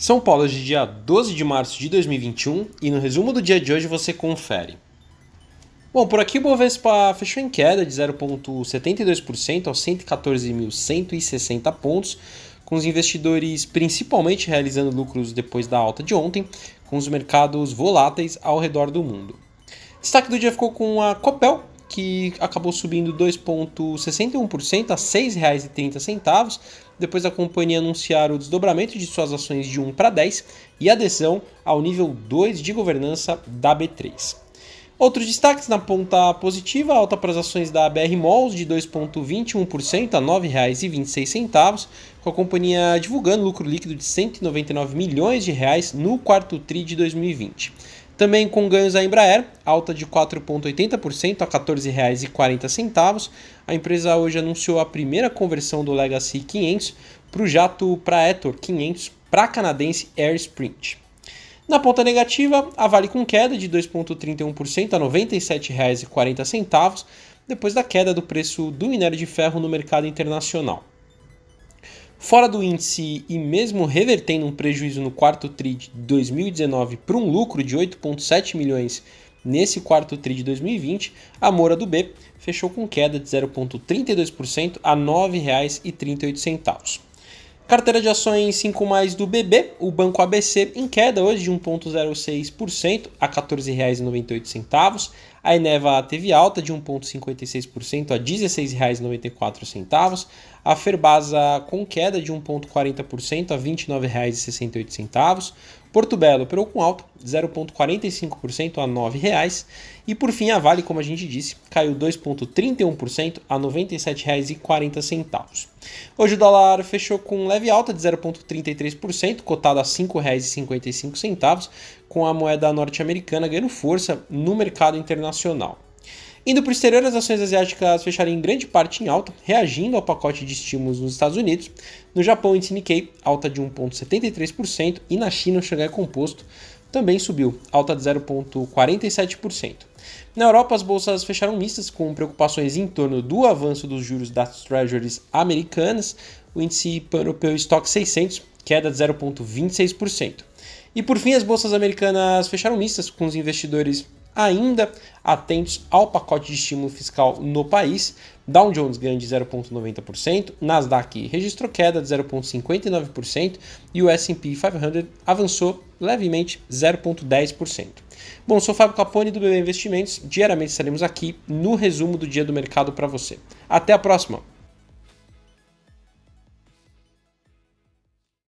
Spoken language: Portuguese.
São Paulo é de dia 12 de março de 2021 e no resumo do dia de hoje você confere. Bom, por aqui o Bovespa fechou em queda de 0,72% aos 114.160 pontos, com os investidores principalmente realizando lucros depois da alta de ontem, com os mercados voláteis ao redor do mundo. Destaque do dia ficou com a Copel, que acabou subindo 2,61% a R$ 6,30, depois da companhia anunciar o desdobramento de suas ações de 1 para 10 e adesão ao nível 2 de governança da B3. Outros destaques na ponta positiva, alta para as ações da BR Malls de 2,21% a R$ 9,26, com a companhia divulgando lucro líquido de 199 milhões de reais no quarto tri de 2020. Também com ganhos a Embraer, alta de 4,80% a R$ 14,40. A empresa hoje anunciou a primeira conversão do Legacy 500 para o jato Praetor 500 para a canadense Air Sprint. Na ponta negativa, a Vale com queda de 2,31% a R$ 97,40, depois da queda do preço do minério de ferro no mercado internacional. Fora do índice e mesmo revertendo um prejuízo no quarto TRI de 2019 para um lucro de 8,7 milhões nesse quarto TRI de 2020, a Moura do B fechou com queda de 0,32% a R$ 9,38. Carteira de ações 5 mais do BB, o Banco ABC em queda hoje de 1,06% a R$ 14,98. A Eneva teve alta de 1,56% a R$ 16,94. A Ferbasa com queda de 1,40% a R$ 29,68. Porto Belo operou com alta, 0,45% a R$ 9,00. E por fim, a Vale, como a gente disse, caiu 2,31% a R$ 97,40. Hoje o dólar fechou com leve alta de 0,33%, cotado a R$ 5,55, com a moeda norte-americana ganhando força no mercado internacional. Indo para o exterior, as ações asiáticas fecharam em grande parte em alta, reagindo ao pacote de estímulos nos Estados Unidos. No Japão, o índice Nikkei, alta de 1,73%, e na China, o Xangai Composto também subiu, alta de 0,47%. Na Europa, as bolsas fecharam mistas, com preocupações em torno do avanço dos juros das treasuries americanas. O índice europeu Stock 600, queda de 0,26%. E por fim, as bolsas americanas fecharam mistas, com os investidores ainda atentos ao pacote de estímulo fiscal no país. Dow Jones ganha de 0,90%, Nasdaq registrou queda de 0,59% e o S&P 500 avançou levemente 0,10%. Bom, sou Fábio Capone do BB Investimentos. Diariamente estaremos aqui no resumo do dia do mercado para você. Até a próxima!